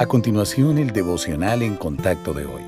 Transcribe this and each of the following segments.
A continuación, el devocional en contacto de hoy.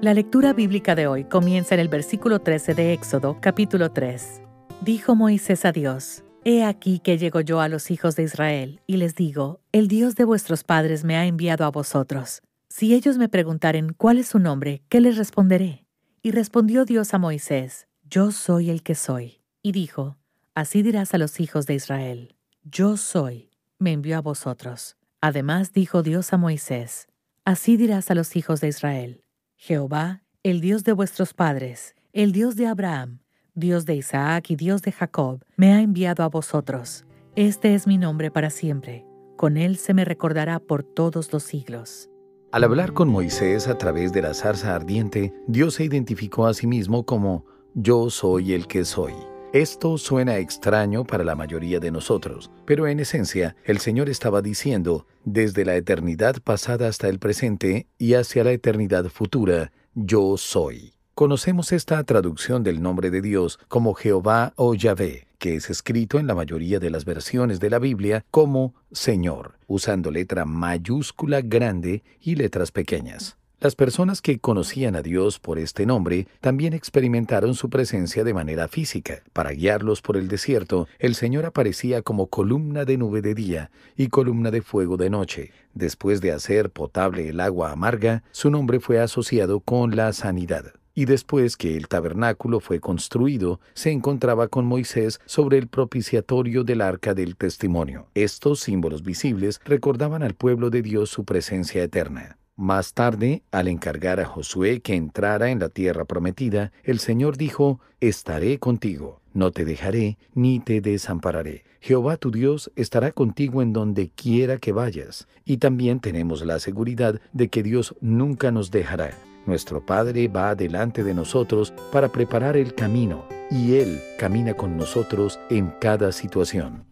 La lectura bíblica de hoy comienza en el versículo 13 de Éxodo, capítulo 3. Dijo Moisés a Dios, He aquí que llego yo a los hijos de Israel, y les digo, El Dios de vuestros padres me ha enviado a vosotros. Si ellos me preguntaren cuál es su nombre, ¿qué les responderé? Y respondió Dios a Moisés, Yo soy el que soy. Y dijo, Así dirás a los hijos de Israel, Yo soy, me envió a vosotros. Además dijo Dios a Moisés, Así dirás a los hijos de Israel, Jehová, el Dios de vuestros padres, el Dios de Abraham, Dios de Isaac y Dios de Jacob, me ha enviado a vosotros. Este es mi nombre para siempre. Con él se me recordará por todos los siglos. Al hablar con Moisés a través de la zarza ardiente, Dios se identificó a sí mismo como Yo soy el que soy. Esto suena extraño para la mayoría de nosotros, pero en esencia el Señor estaba diciendo, desde la eternidad pasada hasta el presente y hacia la eternidad futura, yo soy. Conocemos esta traducción del nombre de Dios como Jehová o Yahvé, que es escrito en la mayoría de las versiones de la Biblia como Señor, usando letra mayúscula grande y letras pequeñas. Las personas que conocían a Dios por este nombre también experimentaron su presencia de manera física. Para guiarlos por el desierto, el Señor aparecía como columna de nube de día y columna de fuego de noche. Después de hacer potable el agua amarga, su nombre fue asociado con la sanidad. Y después que el tabernáculo fue construido, se encontraba con Moisés sobre el propiciatorio del arca del testimonio. Estos símbolos visibles recordaban al pueblo de Dios su presencia eterna. Más tarde, al encargar a Josué que entrara en la tierra prometida, el Señor dijo, Estaré contigo, no te dejaré ni te desampararé. Jehová tu Dios estará contigo en donde quiera que vayas. Y también tenemos la seguridad de que Dios nunca nos dejará. Nuestro Padre va delante de nosotros para preparar el camino, y Él camina con nosotros en cada situación.